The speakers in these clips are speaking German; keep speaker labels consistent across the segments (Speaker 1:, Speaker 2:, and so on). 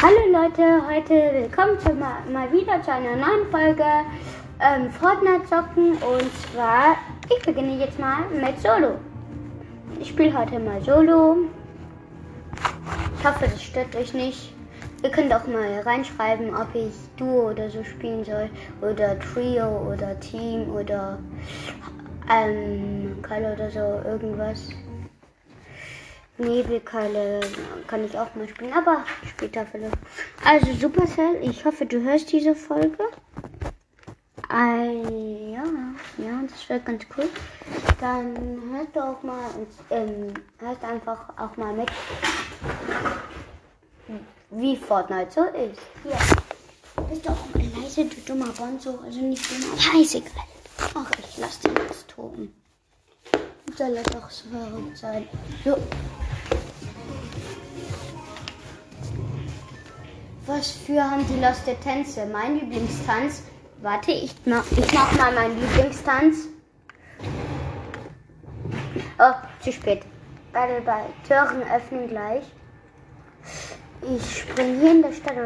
Speaker 1: Hallo Leute, heute willkommen zu mal, mal wieder zu einer neuen Folge ähm, Fortnite zocken und zwar, ich beginne jetzt mal mit Solo. Ich spiele heute mal Solo. Ich hoffe, das stört euch nicht. Ihr könnt auch mal reinschreiben, ob ich Duo oder so spielen soll oder Trio oder Team oder ähm, Keil oder so irgendwas. Nebelkeile kann ich auch mal spielen, aber später vielleicht. Also Supercell, ich hoffe, du hörst diese Folge. Äh, ja, ja, das wäre ganz cool. Dann hörst du auch mal, ähm, hörst einfach auch mal mit, wie Fortnite so ist. Hier. Bist du auch mal leise, du dummer Bonzo? Also nicht dumm, aber ist egal. Ach, ich lass den jetzt toben. Soll er doch so verrückt sein. So. Was für antiloste Tänze? Mein Lieblingstanz. Warte, ich mach, ich mach mal meinen Lieblingstanz. Oh, zu spät. Battle bei Türen öffnen gleich. Ich spring hier in der Stadt.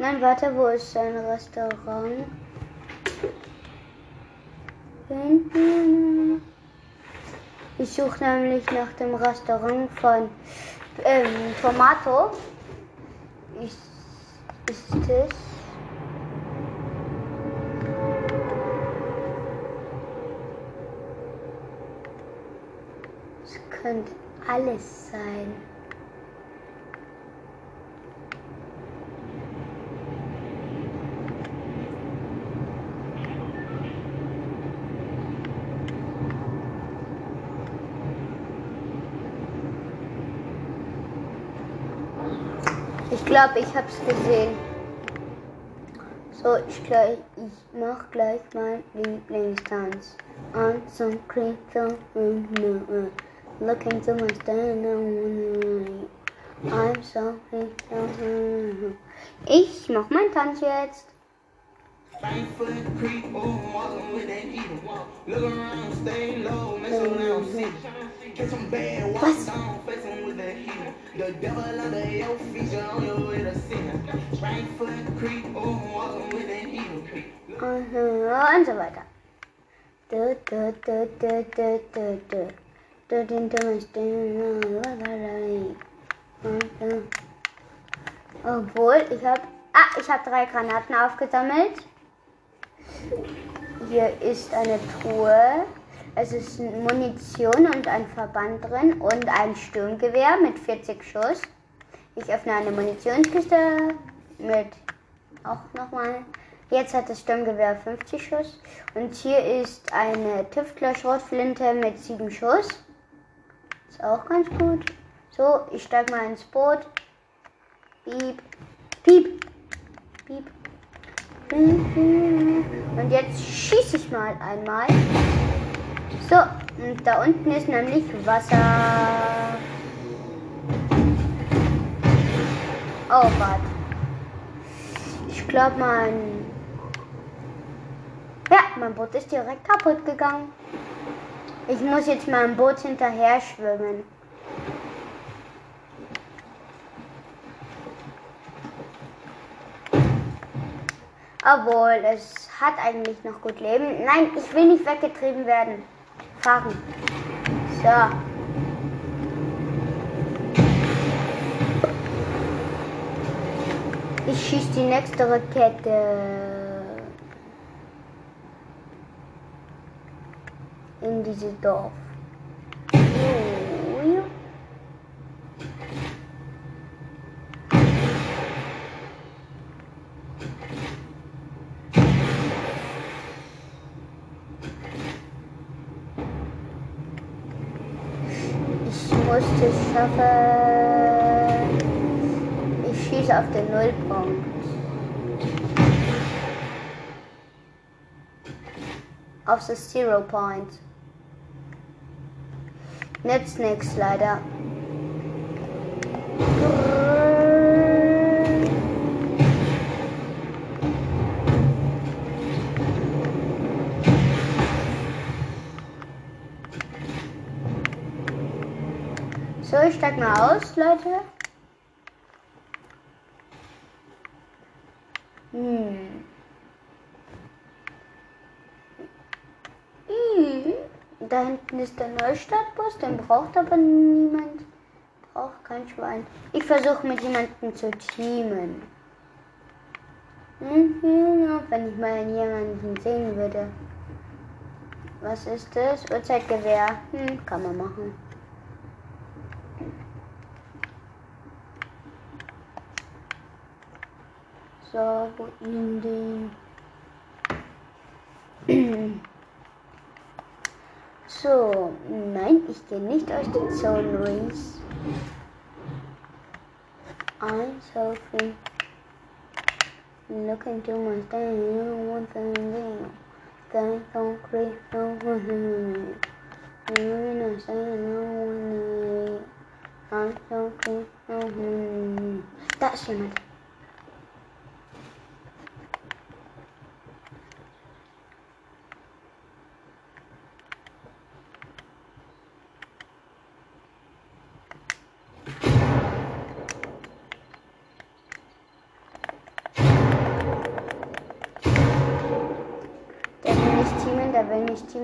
Speaker 1: Nein, warte, wo ist ein Restaurant? Hinten. Ich suche nämlich nach dem Restaurant von ähm, Tomato. Ich ist es. Es könnte alles sein. Glaube, ich habe es gesehen. So, ich, gleich, ich mach gleich mein Lieblingstanz. I'm so creature, looking to my stand I'm so. Ich mach meinen Tanz jetzt. Was? The devil under your feet, you're on your way to sin. Right foot creep, oh, walking with that heel creep. Und so weiter. Du, du, du, du, du, du, du. Du, den dummen Obwohl, ich habe... Ah, ich habe drei Granaten aufgesammelt. Hier ist eine Truhe. Es ist Munition und ein Verband drin und ein Sturmgewehr mit 40 Schuss. Ich öffne eine Munitionskiste mit auch nochmal. Jetzt hat das Sturmgewehr 50 Schuss. Und hier ist eine Tüftler-Schrotflinte mit 7 Schuss. Ist auch ganz gut. So, ich steige mal ins Boot. Piep, piep, piep. Und jetzt schieße ich mal einmal. So, und da unten ist nämlich Wasser. Oh Gott. Ich glaube, mein... Ja, mein Boot ist direkt kaputt gegangen. Ich muss jetzt meinem Boot hinterher schwimmen. Obwohl, es hat eigentlich noch gut Leben. Nein, ich will nicht weggetrieben werden fahren. So. Ich schieße die nächste Rakete in dieses Dorf. Schaffen. Ich schieße auf den Nullpunkt. Auf das Zero Point. Nützt nichts leider. So, ich steig mal aus, Leute. Hm. Hm. Da hinten ist der Neustadtbus, den braucht aber niemand. Braucht kein Schwein. Ich versuche mit jemandem zu teamen. Mhm, wenn ich mal jemanden sehen würde. Was ist das? Uhrzeitgewehr. Hm, kann man machen. So, wo ihn den. So, nein, ich gehe nicht aus der Zone Race. I'm so free. Look into my stand, one thing down. Stand concrete, no one You're in a stand, no one I'm so free, no one That's jemand. Der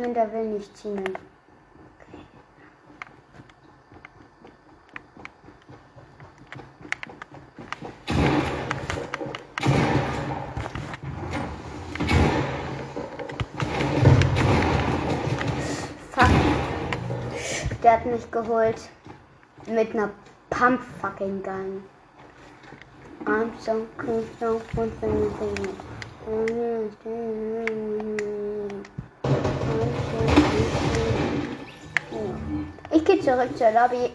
Speaker 1: teamen, der will nicht. Fuck. Der hat mich geholt. Mit einer Pump fucking Gun. I'm so cool, so cool, so cool. Ich gehe zurück zur Lobby.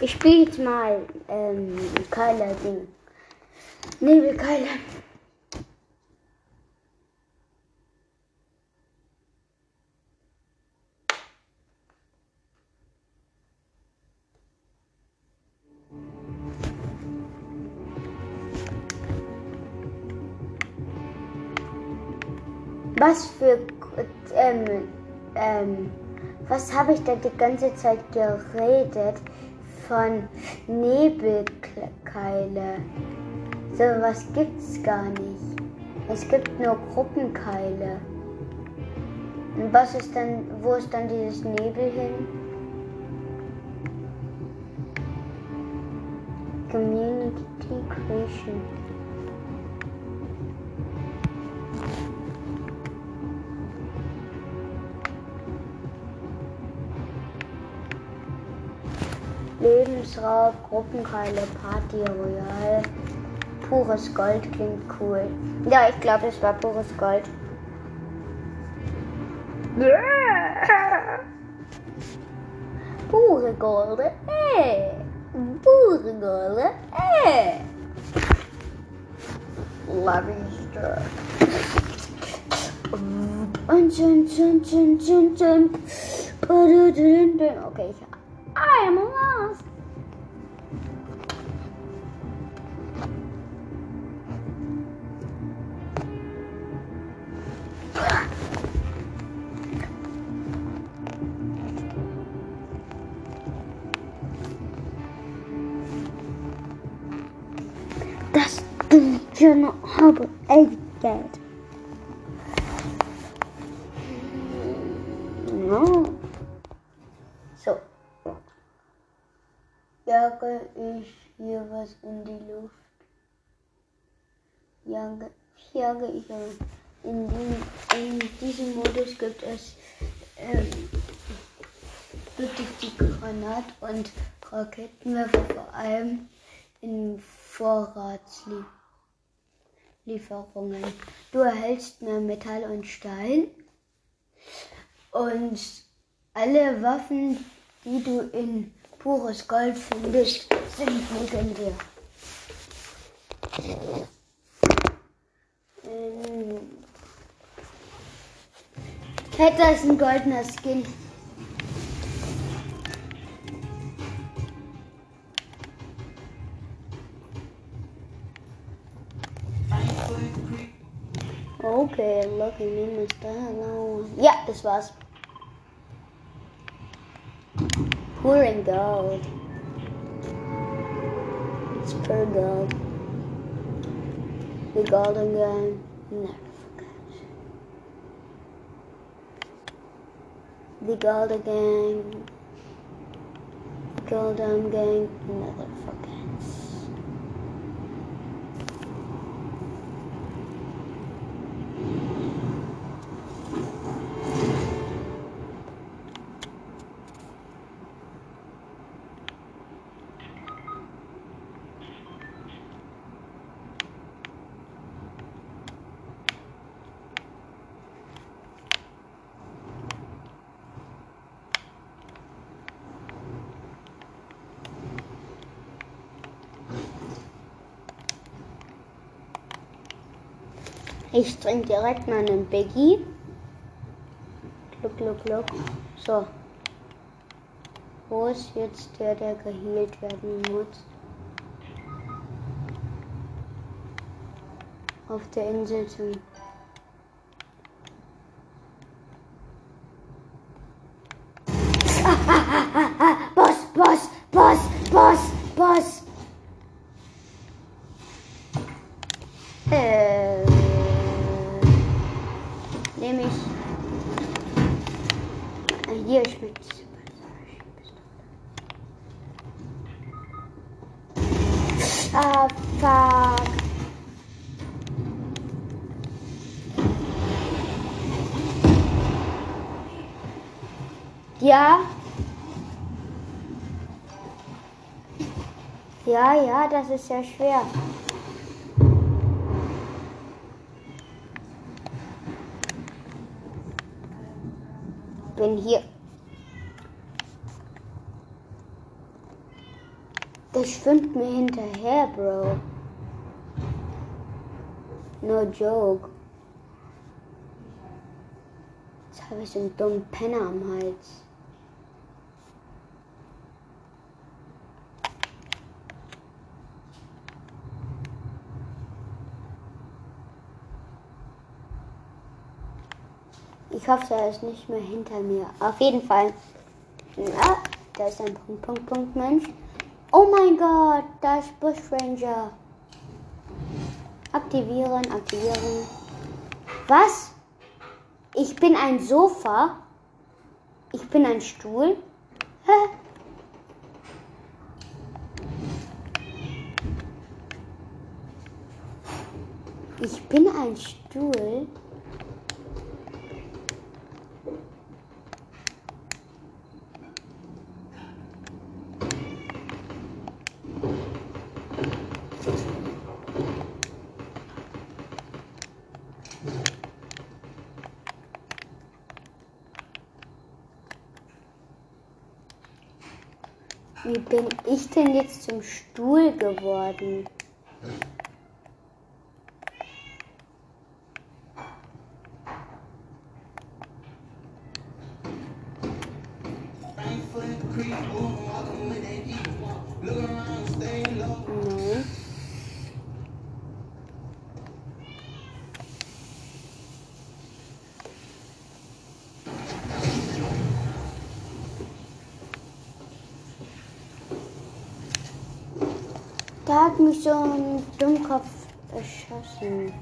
Speaker 1: Ich spiele jetzt mal ähm, Keile Ding. Nebelkeile. Was für ähm, ähm, was habe ich da die ganze Zeit geredet von Nebelkeile? So was gibt's gar nicht. Es gibt nur Gruppenkeile. Und was ist dann, wo ist dann dieses Nebel hin? Community Creation. Lebensraub, Gruppenkeile, Party Royal. Pures Gold klingt cool. Ja, ich glaube, es war pures Gold. Pure Golde, eh. Pure Golde, eh. Lavister. Und tschun, tschun, tschun, tschun, tschun. Okay, ich I am lost. Das Geld habe ich Geld. Jage ich hier was in die Luft? Jage, jage ich in, die, in diesem Modus gibt es ähm, wirklich die Granat- und Raketenwerfer vor allem in Vorratslieferungen. Du erhältst mehr Metall und Stein und alle Waffen, die du in pures Gold findest, sind legendär. Ähm, da ist ein goldener Skin. Okay, lucky Mr. Hello. Ja, das war's. Pouring gold. It's per gold. The Golden Gang, never forget. The Golden Gang, Golden Gang, never forgets. Ich trinke direkt mal einen Biggie. Gluck, gluck, gluck. So. Wo ist jetzt der, der geheilt werden muss? Auf der Insel zum. Ah, ah, ah, ah, Boss, Boss, Boss, Boss, Boss. Äh, nehme ich. Ah, Hier schmeckt es. Ah, fuck. Ja. Ja, das ist ja schwer. Bin hier. Der schwimmt mir hinterher, Bro. No joke. Jetzt habe ich so einen dummen Penner am Hals. Ich hoffe, er ist nicht mehr hinter mir. Auf jeden Fall. Ja, da ist ein Punkt, Punkt, Punkt, Mensch. Oh mein Gott, da ist Bushranger. Aktivieren, aktivieren. Was? Ich bin ein Sofa. Ich bin ein Stuhl. Hä? Ich bin ein Stuhl. Wie bin ich denn jetzt zum Stuhl geworden? Mich so ein Dummkopf erschossen.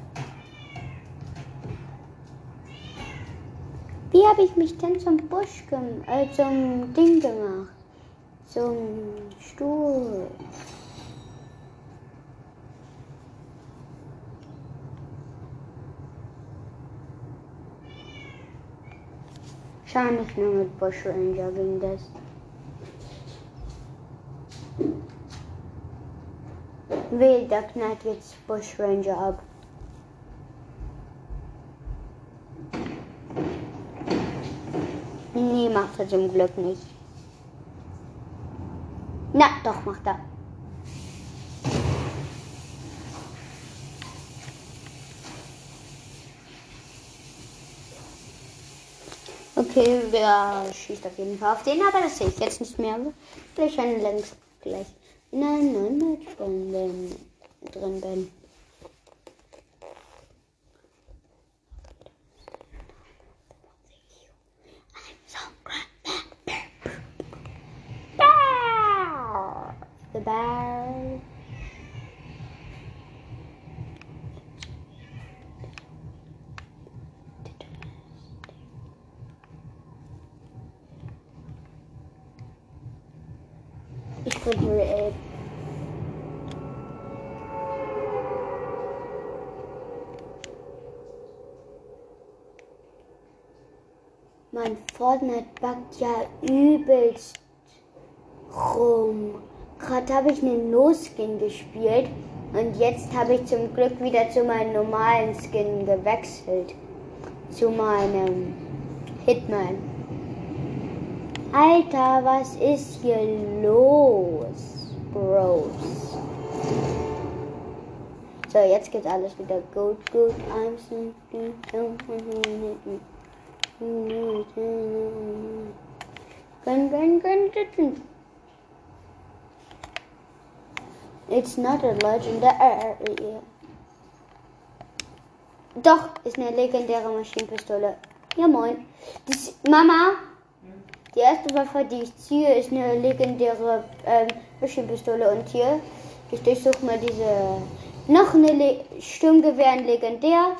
Speaker 1: Wie habe ich mich denn zum Busch gemacht, äh, zum Ding gemacht? Zum Stuhl. Wahrscheinlich nur mit Bush Ranger ging das. Weh, da knallt jetzt Bush Ranger ab. Nee, macht er zum Glück nicht. Na, doch, macht er. Okay, wer schießt auf jeden Fall auf den, aber das sehe ich jetzt nicht mehr, weil ich schon längst gleich in einem neuen Match drin bin. Drin bin. The bear. Triple Mein Fortnite backt ja übelst rum. Gerade habe ich einen No-Skin gespielt und jetzt habe ich zum Glück wieder zu meinem normalen Skin gewechselt. Zu meinem Hitman. Alter, was ist hier los, Bros? So, jetzt geht alles wieder gut, gut. I'm Gun, gun, gun, gun. It's not a legendary. Doch, ist eine legendäre Maschinenpistole. Ja, moin. Das, Mama, die erste Waffe, die ich ziehe, ist eine legendäre ähm, Maschinenpistole. Und hier, ich durchsuche mal diese. Noch eine Le Sturmgewehr, legendär.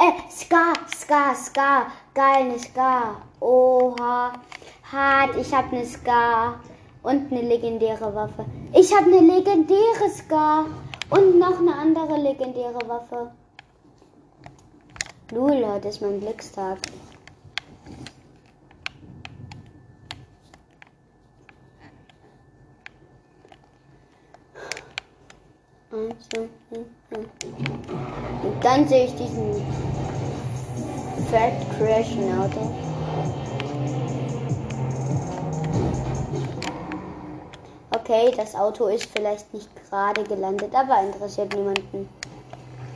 Speaker 1: Äh, Ska, Ska, Ska. Geil, eine Ska. Oha. Hart, ich hab eine Ska. Und eine legendäre Waffe. Ich habe eine legendäre Ska. Und noch eine andere legendäre Waffe. Lul, heute ist mein Glückstag. Und dann sehe ich diesen Fat Crashen Auto. Okay, das Auto ist vielleicht nicht gerade gelandet, aber interessiert niemanden.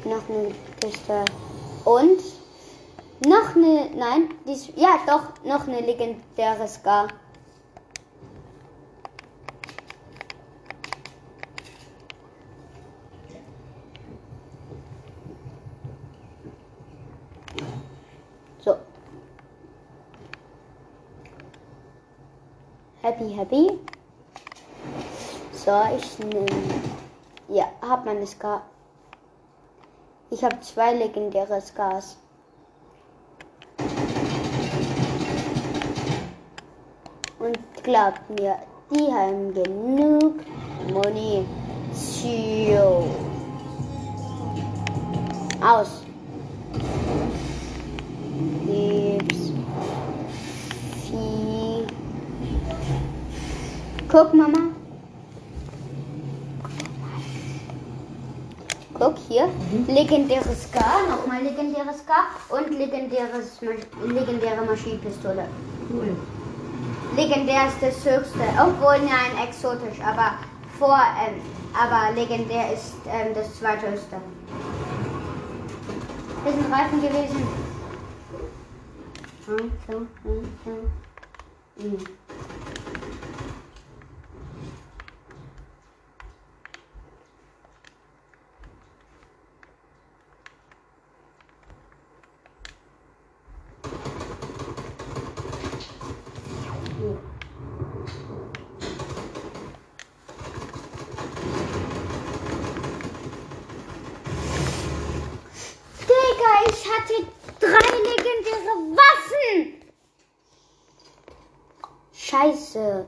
Speaker 1: Noch eine Kiste. Und noch eine, nein, dies, ja doch, noch eine legendäre Scar. So. Happy, happy. So, ich nehme. Ja, hab meine Scar. Ich habe zwei legendäre Scars. Und glaubt mir, die haben genug Munition. Aus. Liebs. Guck, Mama. Guck hier. Legendäres Scar, nochmal legendäres Scar und legendäres, legendäre Maschinenpistole.
Speaker 2: Cool.
Speaker 1: Legendär ist das höchste. Obwohl, nein, exotisch, aber vor, ähm, aber legendär ist ähm, das zweithöchste. Das sind Reifen gewesen. Hm, hm. Hm. Digga, ich hatte drei legendäre Waffen. Scheiße.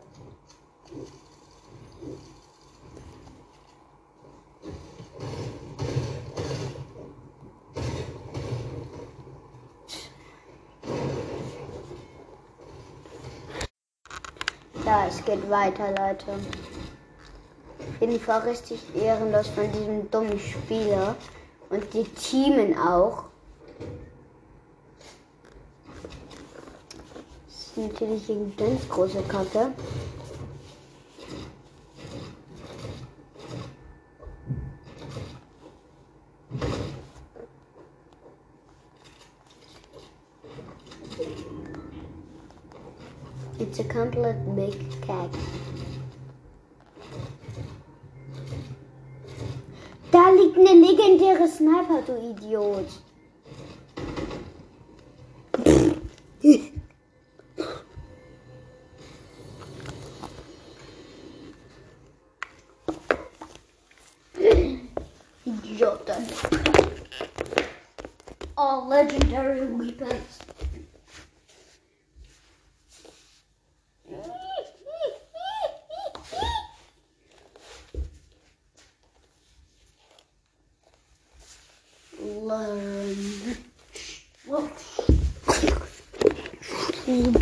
Speaker 1: Ja, es geht weiter, Leute. Auf jeden Fall richtig ehrenlos von diesem dummen Spieler. Und die Teamen auch. Das ist natürlich eine ganz große Kacke. It's a complete big cake. Da liegt eine legendäre Sniper, du Idiot. Idioten. All legendary weapons. Schlimm.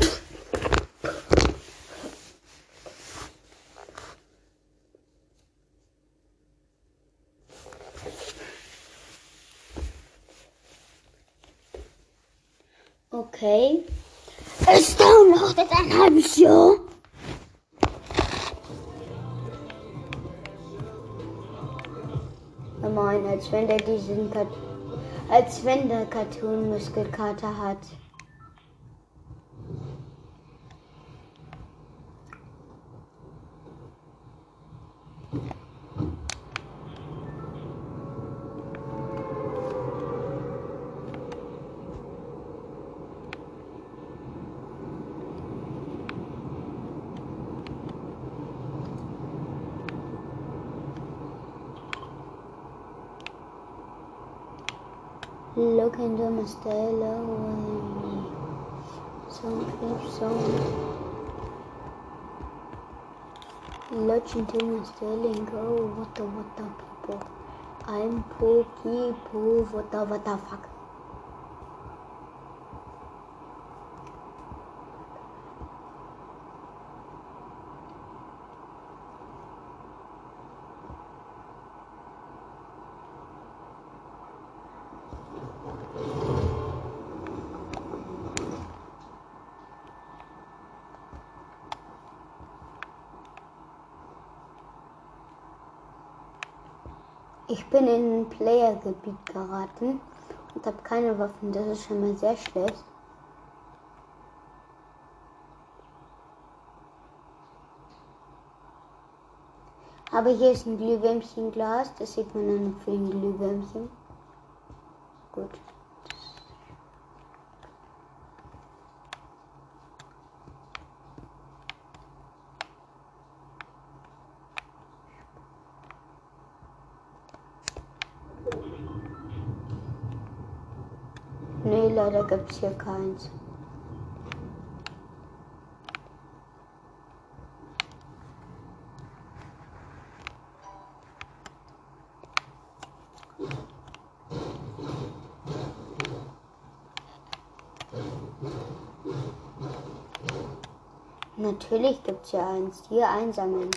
Speaker 1: Okay. Es dauert noch ein halbes Jahr. Meine, als wenn der diesen Kat als wenn der Cartoon Muskelkater hat. Look into my stella away. Some clip song. Look into my stella and go. What the what the people? I'm Pookie Poo. What the what the fuck? Ich bin in ein Player-Gebiet geraten und habe keine Waffen. Das ist schon mal sehr schlecht. Aber hier ist ein Glühwürmchenglas. Das sieht man an den vielen Glühwürmchen. Gut. Nee, leider gibt es hier keins. Natürlich gibt es hier eins. Hier einsammeln.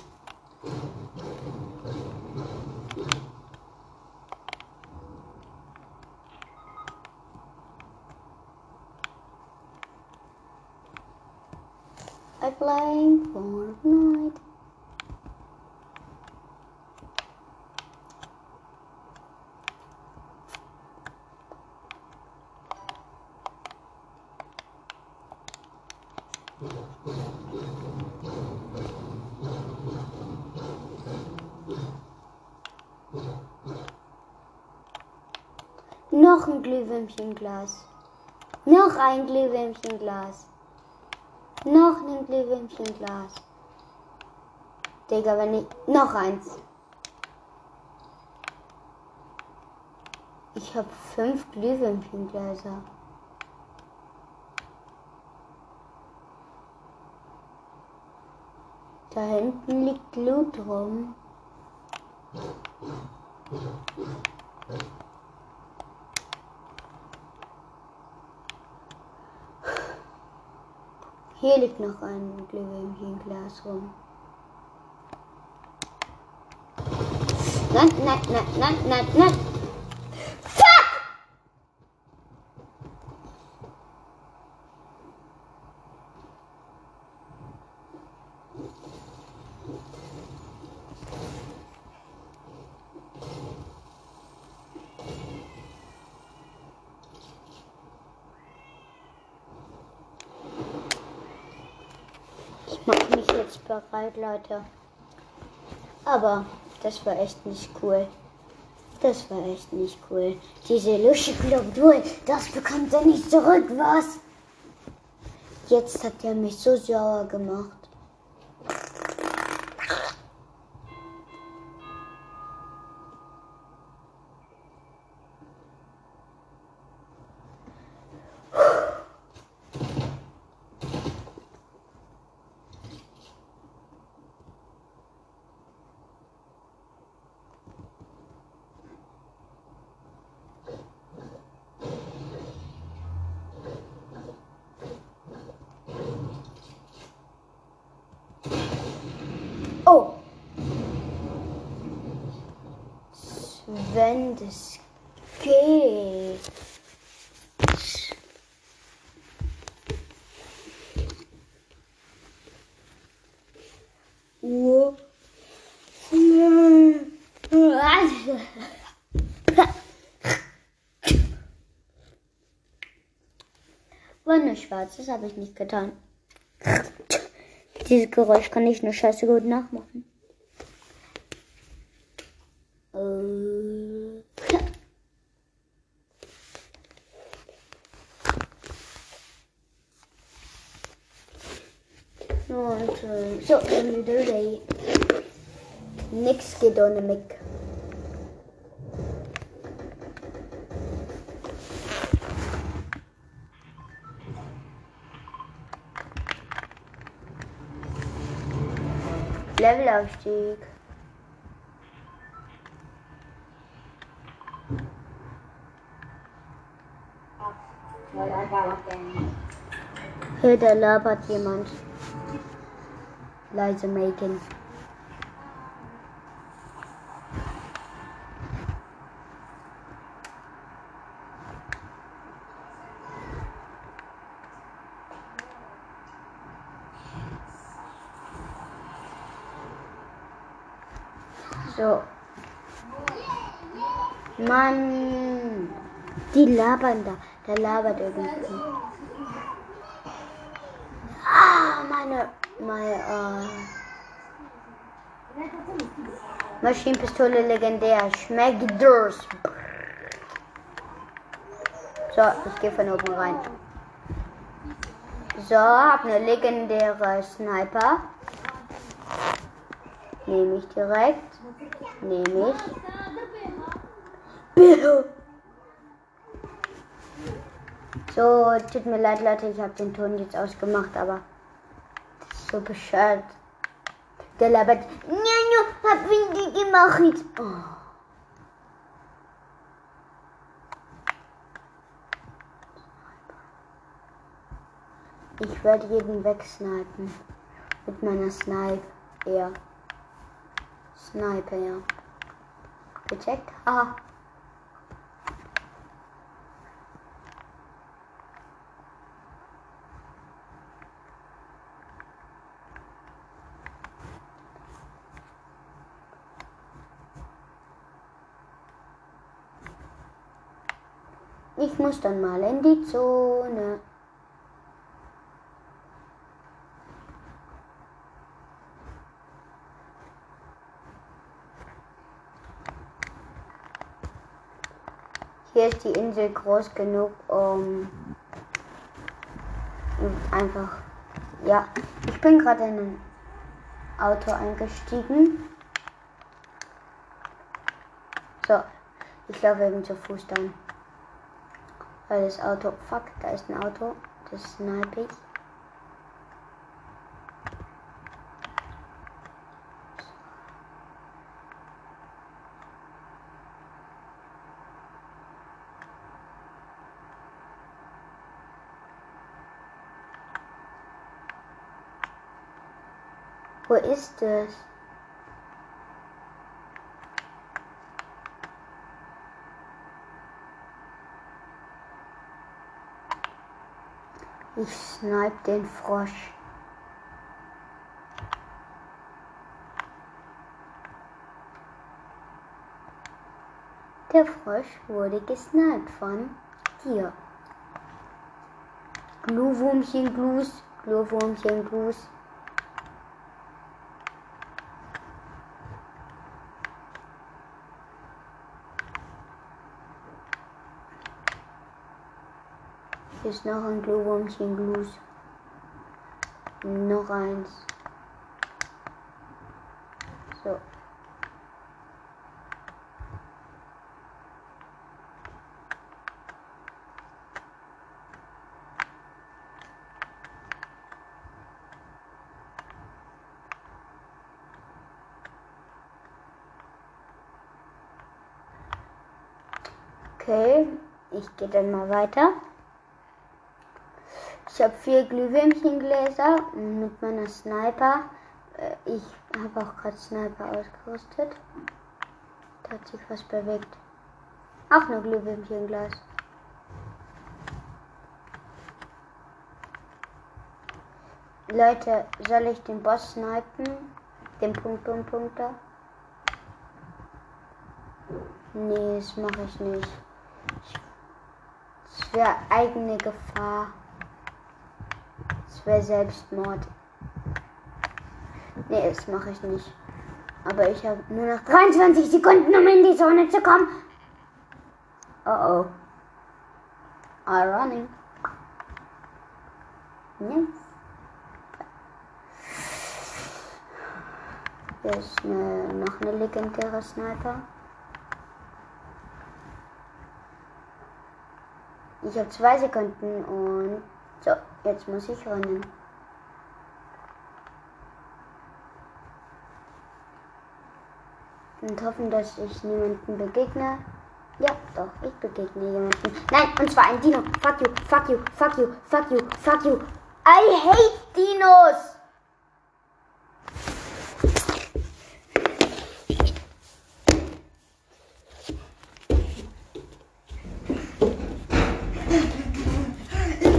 Speaker 1: I'm playing Fortnite. Noch ein Glühwürmchenglas. Noch ein Glühwürmchenglas. Noch ein Glühwürmchenglas. Digga, wenn ich. Noch eins. Ich habe fünf Glühwürmchengläser. Da hinten liegt Loot rum. Hier liegt noch ein Glühwürmchenglas rum. Nein, nein, nein, nein, nein, nein. Fuck! Ich mache mich jetzt bereit, Leute. Aber das war echt nicht cool. Das war echt nicht cool. Diese Lusche Globul, das bekommt er nicht zurück, was? Jetzt hat er mich so sauer gemacht. Wenn das geht. War nur schwarz, das habe ich nicht getan. Dieses Geräusch kann ich nur scheiße gut nachmachen. Äh. Und äh, so, Day. Mick. Levelaufstieg. Hier, da labert jemand. Leise Megan. So. Mann. Die labern da. Der labert irgendwie. Ah, meine. Meine. Äh, Maschinenpistole legendär. Schmeckt Durst. So, ich gehe von oben rein. So, hab eine legendäre Sniper. Nehme ich direkt. Nehme ich. Bitte. So, tut mir leid, Leute, ich habe den Ton jetzt ausgemacht, aber das ist so bescheuert. Der labert. Ja, ja, hab ich gemacht. Oh. Ich werde jeden wegsnipen. Mit meiner Snipe. Ja. Sniper, ja. Gecheckt? Aha. Ich muss dann mal in die Zone. Hier ist die Insel groß genug, um einfach. Ja, ich bin gerade in ein Auto eingestiegen. So, ich laufe eben zu Fuß dann. Weil das Auto. Fuck, da ist ein Auto. Das snipe ich. Wo ist es? Ich snipe den Frosch. Der Frosch wurde gesniped von dir. Glühwurmchen Glus, Glühwurmchen Glus. Ist noch ein Glühwürmchen Glus. Noch eins. So. Okay, ich gehe dann mal weiter. Ich habe vier Glühwürmchengläser mit meiner Sniper. Äh, ich habe auch gerade Sniper ausgerüstet. Da hat sich was bewegt. Auch nur Glühwürmchenglas. Leute, soll ich den Boss snipen? Den Punkt, Punkt, Punkter? Nee, das mache ich nicht. Es wäre eigene Gefahr. Wäre Selbstmord. Nee, das mache ich nicht. Aber ich habe nur noch 23 Sekunden, um in die Zone zu kommen. Oh oh. I'm running. Yes. Hier ist eine, noch eine legendäre Sniper. Ich habe zwei Sekunden und so, jetzt muss ich rennen. Und hoffen, dass ich niemanden begegne. Ja, doch, ich begegne jemanden. Nein, und zwar ein Dino. Fuck you, fuck you, fuck you, fuck you, fuck you. I hate Dinos!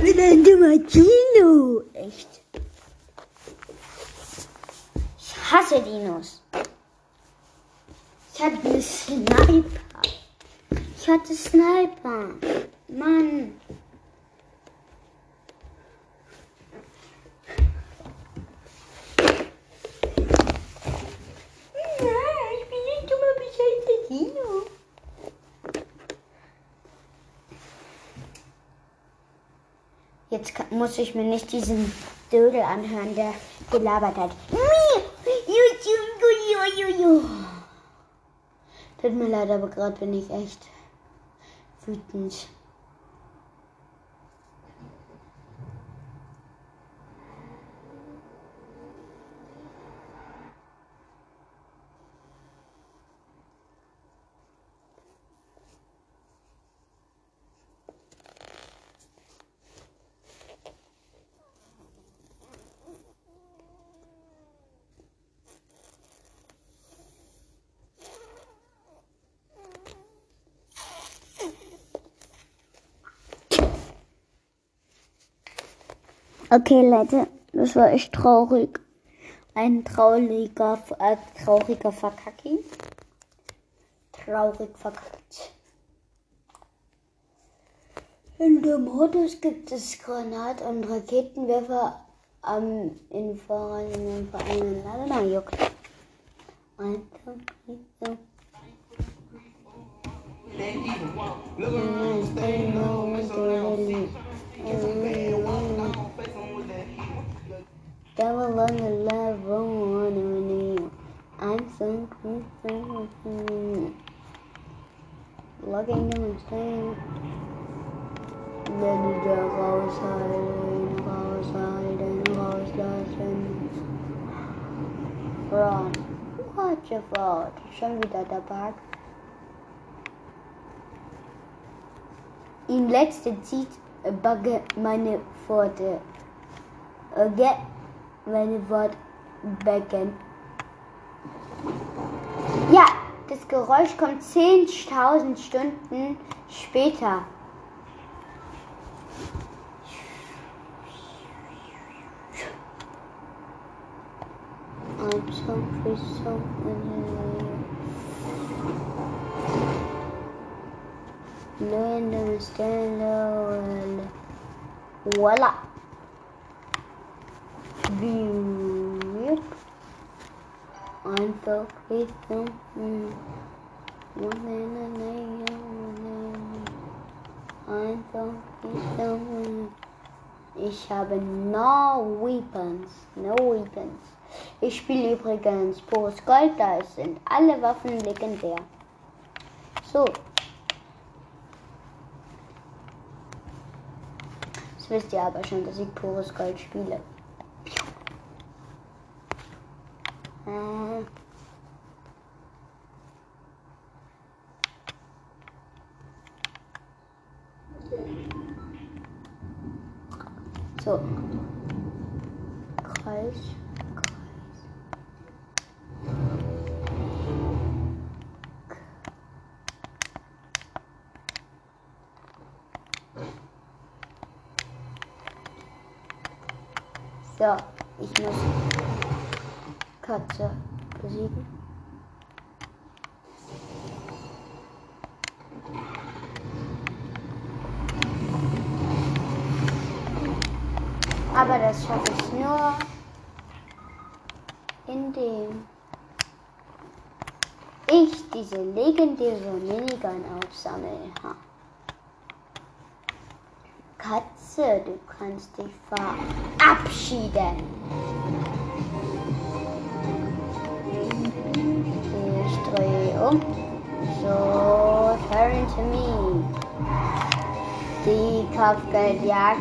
Speaker 1: Ich bin Dino. Echt. Ich hasse Dinos. Ich hatte eine Sniper. Ich hatte Sniper. Mann. Nein, ich bin ein dummer bescheuerter Dino. Jetzt muss ich mir nicht diesen Dödel anhören, der gelabert hat. Tut mir leid, aber gerade bin ich echt wütend. Okay, Leute, das war echt traurig. Ein trauriger, äh, trauriger Verkacking. Traurig verkackt. In dem Modus gibt es Granat- und Raketenwerfer am in Vereinen Vereinen Lalala juckt. Einfach nicht so. Devil Looking to my thing. Then you just raushalten, raushalten, rauslassen. Run. Watch your fault. Schon wieder der Bug. Im letzten zieht Bugge meine Pforte. Okay, meine Wort becken. Ja, Geräusch kommt 10.000 Stunden später. Learn to stand. Voila. Beep. I'm so free, so I'm so free, so Ich habe no weapons. No weapons. Ich spiele übrigens Pures Gold, da sind alle Waffen legendär. So. Das wisst ihr aber schon, dass ich Pures Gold spiele. Äh. So. Kreis. So. Diese legendäre Minigun aufsammle. Katze, du kannst dich verabschieden. Ich drehe um. So, turn to me. Die Kopfgeldjagd.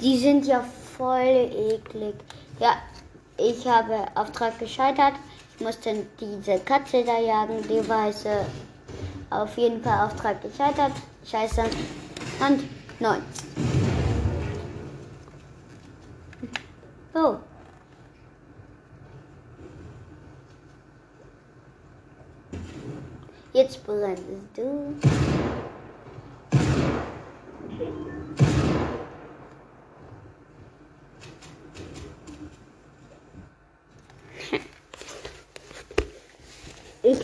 Speaker 1: Die sind ja voll eklig. Ja, ich habe Auftrag gescheitert. Musste diese Katze da jagen, die weiße. Auf jeden Fall Auftrag gescheitert. Scheiße. Und neun. Oh. Jetzt brennst du.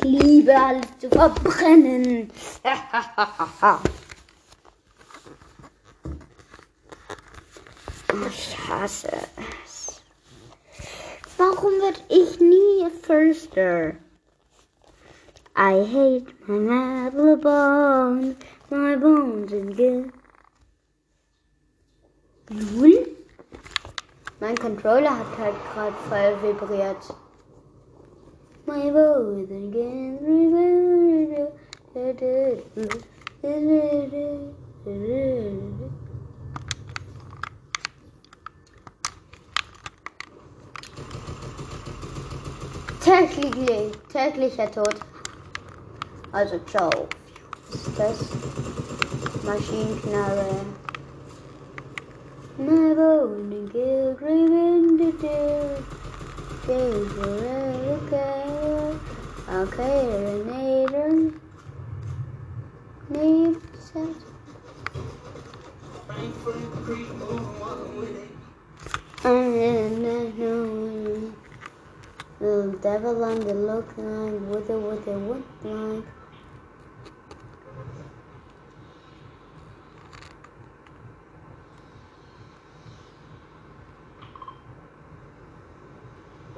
Speaker 1: Liebe alles zu verbrennen. Ich hasse es. Warum wird ich nie Firster? I hate my apple bones, my bones and good. Null? Mein Controller hat halt gerade voll vibriert. My bones and good. Täglich, täglicher Tod. Also ciao. Ist das Maschinenknarre? Never winning kill, driven to death. Days forever Okay, Renator. Need set. And the devil on the look like, what it, what it look like.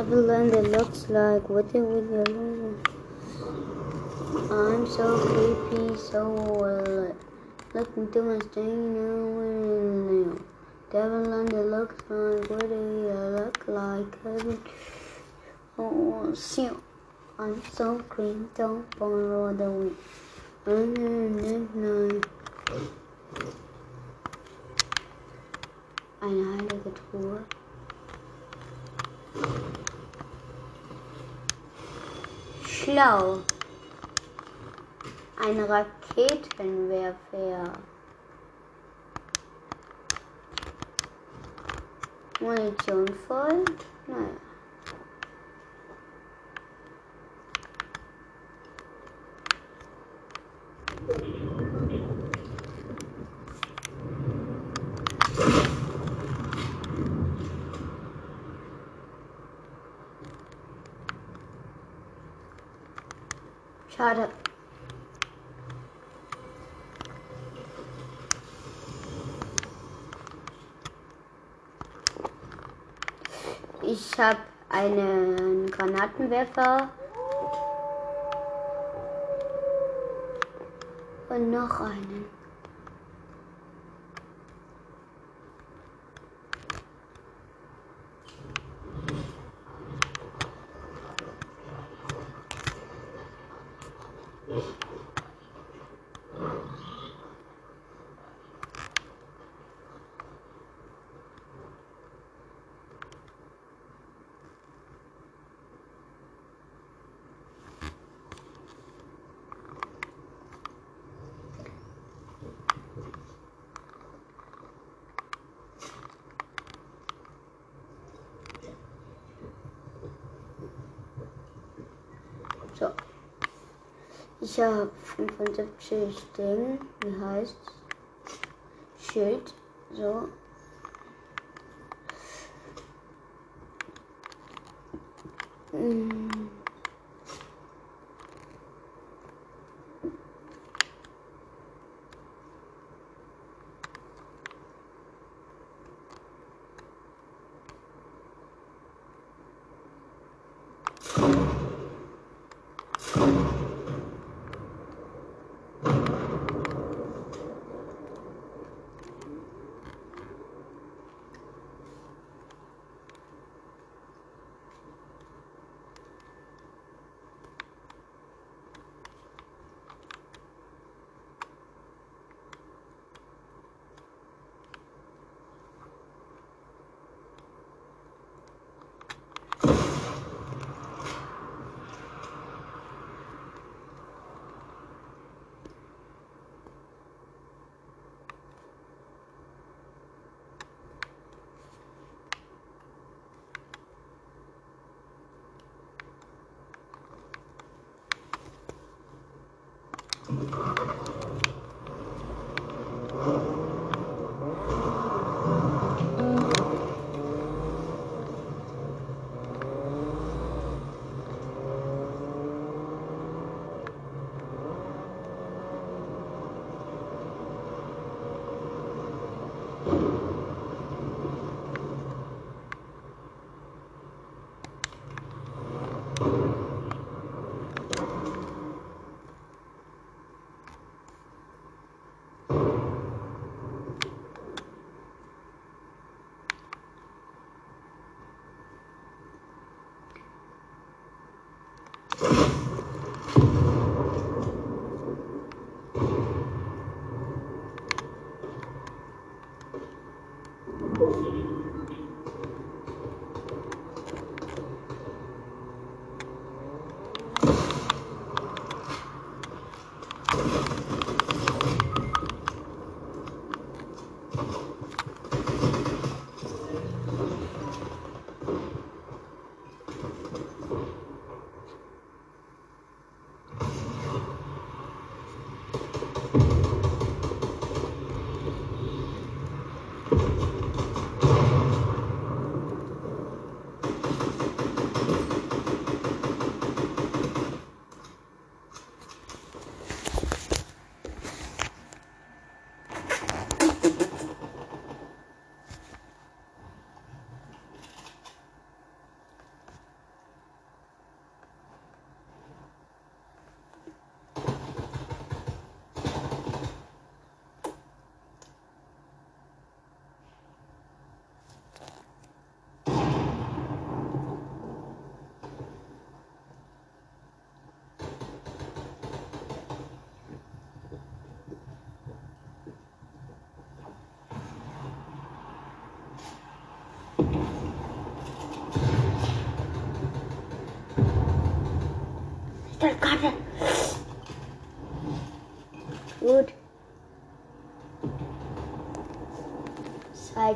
Speaker 1: The level and it looks like what it with the I'm so creepy, so well. Looking to my stain now. Devil and it looks like what do you look like? Heaven. Oh, shit. I'm so green, don't borrow the wind. Eine heilige Truhe. Schlau. Ein Raketenwerfer. Munition voll? Naja. Schade. Ich habe einen Granatenwerfer und noch einen. Ich habe 75 Ding, wie heißt Schild, so.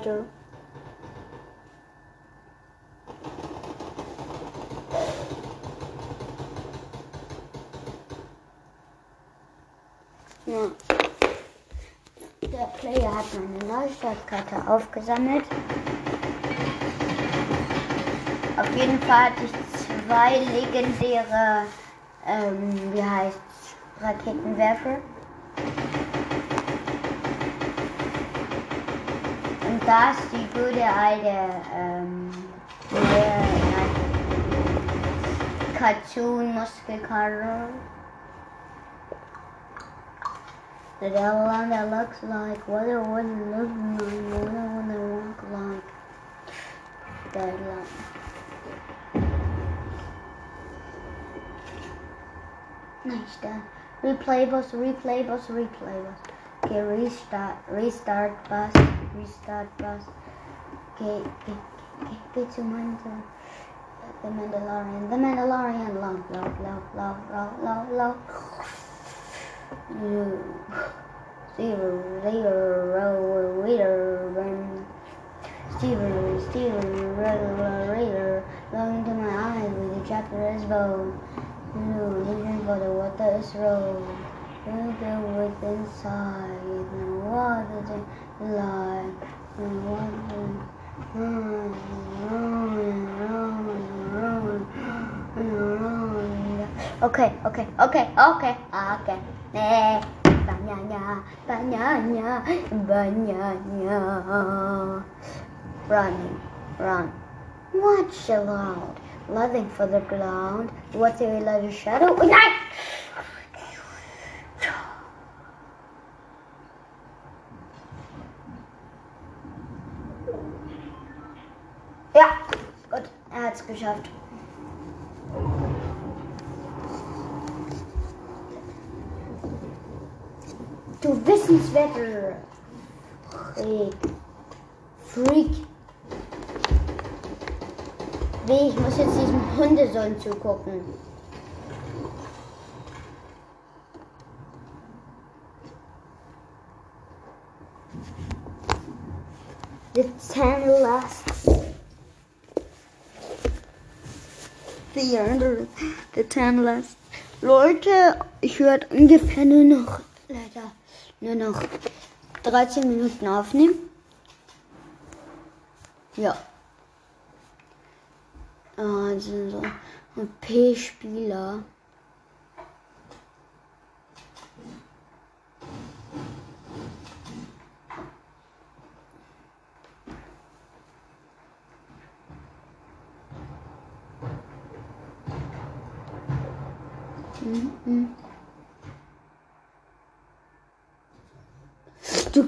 Speaker 1: Cider. Ja. Der Player hat meine Neustartkarte aufgesammelt. Auf jeden Fall hatte ich zwei legendäre, ähm, wie heißt Raketenwerfer. Da ist die gute alte, ähm, neue, Cartoon-Muskelkarte. The devil one that looks like what it would look like, what it would look like. That. Nice done. Replay bus, replay bus, replay bus. Okay, restart, restart bus, restart bus. Okay, okay, okay, get to Mandal- the Mandalorian, the Mandalorian, low, low, low, low, low, low, low. Zero, zero, zero, zero, one. Steven, Steven, regular, regular, look into my eyes with a Japanese bow. blue, looking for the water is roll. You go with inside, the water Okay, okay, okay, okay, okay. Nih, banyak, banyaknya, banyaknya. Running, run. Watch aloud, loving for the ground. What do you let a shadow? Ja, es geschafft. Du wissenswerter Freak. Freak. Weh, ich muss jetzt diesem Hundesohn zugucken. The ten last. The under, the ten. Leute, ich werde ungefähr nur noch, leider, nur noch 13 Minuten aufnehmen. Ja. Also so ein P-Spieler. Mhm.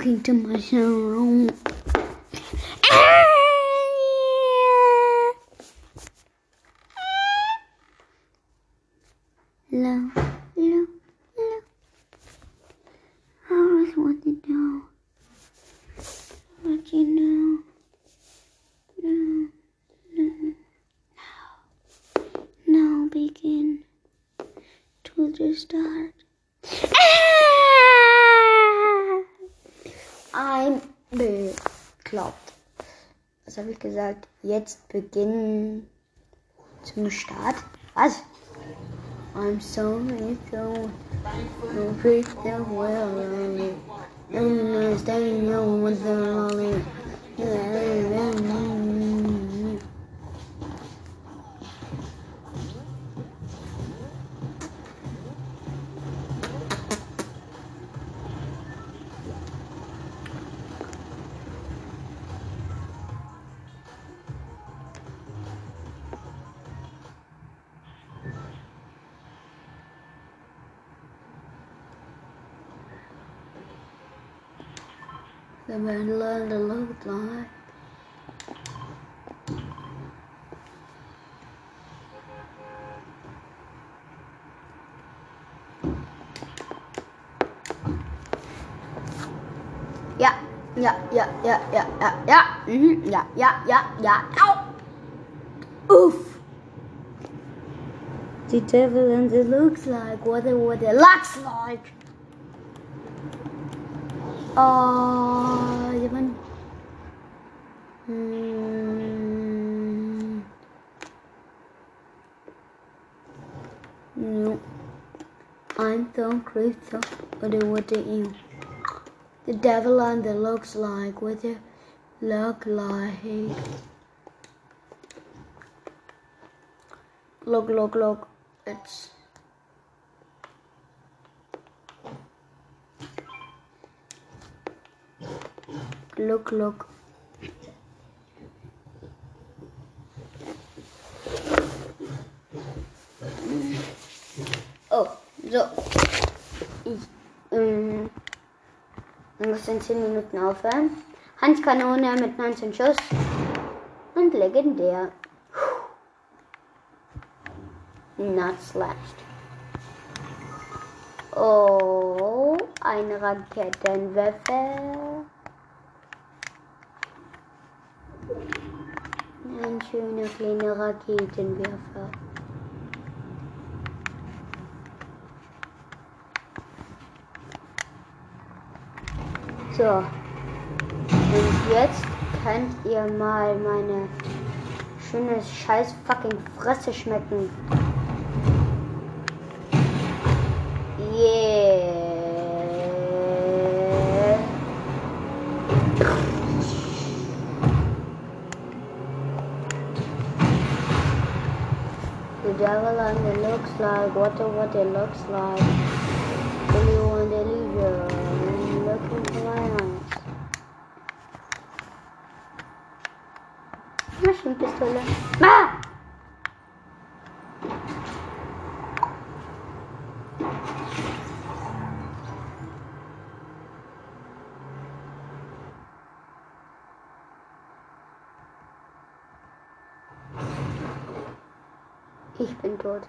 Speaker 1: Looking to my room. Low, low, low. I always want to know what you know. No, no, now, now begin to the start. I'm bekloppt. Was habe ich gesagt? Jetzt beginnen zum Start. Was? I'm so no freak the world. And staying young with the lolly. The Ja, ja, ja, ja, ja, ja, ja, mhm, ja, ja, ja, ja, au! Oof! The devil and it looks like what it, what it looks like. Oh, jemand. Hmm. No. I'm so crazy. What do what do you? The devil and the looks like what it look like. Look, look, look. It's look, look. Oh, so. Ich mm, mm. Ähm, muss in 10 Minuten aufhören. Handkanone mit 19 Schuss. Und legendär. Not slashed. Oh, ein Raketenwerfer. Ein schöner kleiner Raketenwerfer. So. Und jetzt könnt ihr mal meine schöne scheiß fucking Fresse schmecken. Yeah. The devil and it looks like, what what it looks like. Maschinenpistole. Ah! Ich bin tot.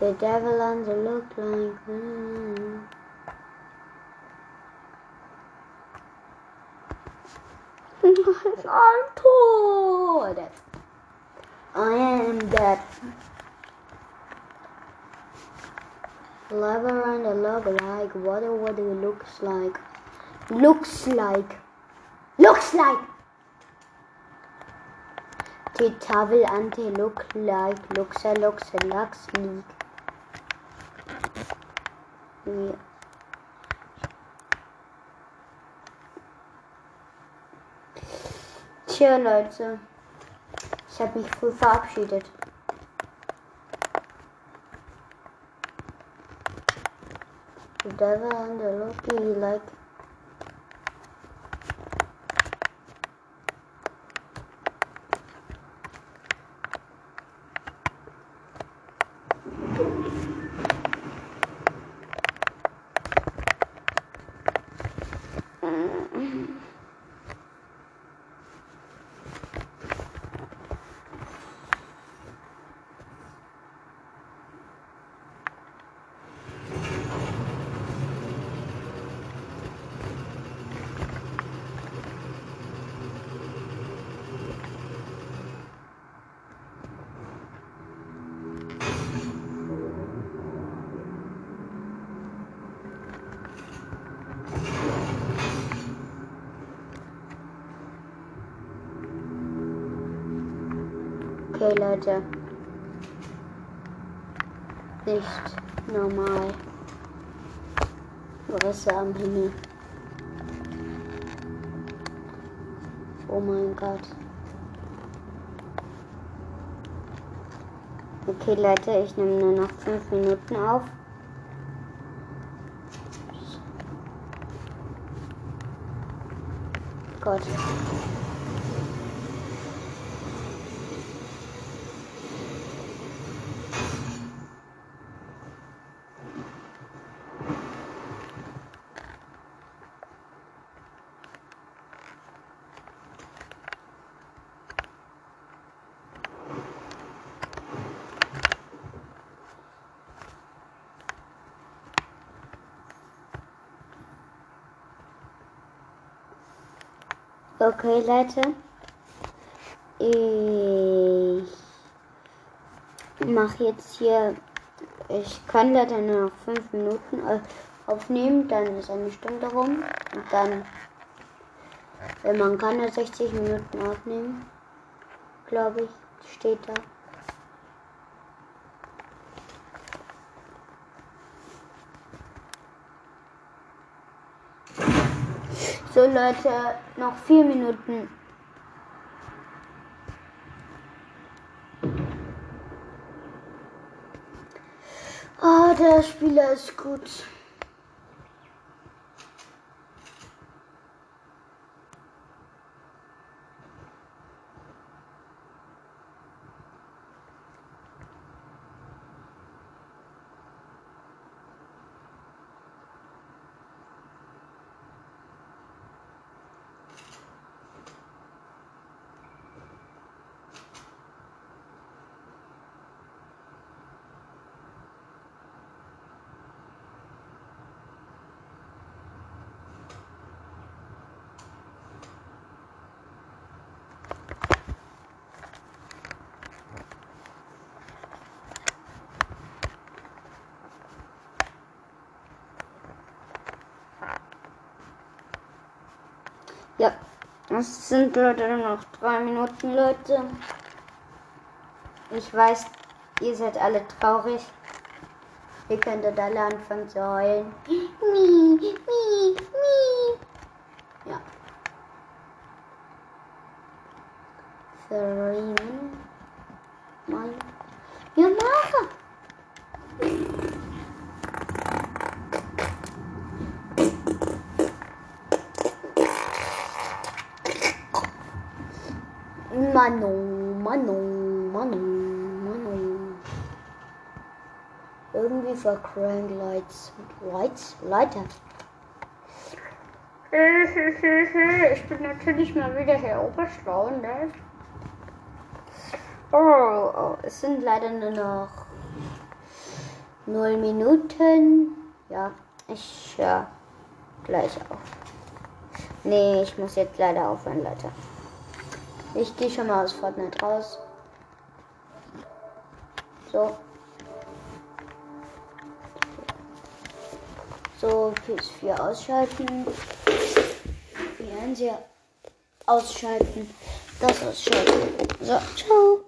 Speaker 1: The devil on the look like mm. I'm tot. I am dead. Lever and a look like what what it looks like. Looks like. Looks like. The devil Tafel ante look like. Looks a looks a lux leak. Ja. Tja, Leute. Ich habe mich früh verabschiedet. Devil and the Loki like Okay, Leute. Nicht normal. Risse am Himmel. Oh mein Gott. Okay, Leute, ich nehme nur noch fünf Minuten auf. Gott. Okay, Leute. Ich mache jetzt hier. Ich kann leider nur noch fünf Minuten aufnehmen, dann ist eine Stunde rum und dann. Wenn man kann, nur 60 Minuten aufnehmen. Glaube ich, steht da. Leute, noch vier Minuten. Ja, der Spieler ist gut. Ja, es sind Leute noch drei Minuten, Leute. Ich weiß, ihr seid alle traurig. Ihr könntet alle anfangen zu heulen. Mi, Irgendwie vercrank Lights. Lights? Leiter. Ich bin natürlich mal wieder hier oberschlau, ne? Oh, oh, es sind leider nur noch 0 Minuten. Ja, ich höre gleich auf. Nee, ich muss jetzt leider aufhören, Leute. Ich gehe schon mal aus Fortnite raus. So. So, PS4 ausschalten. Fernseher ausschalten. Das ausschalten. So, ciao.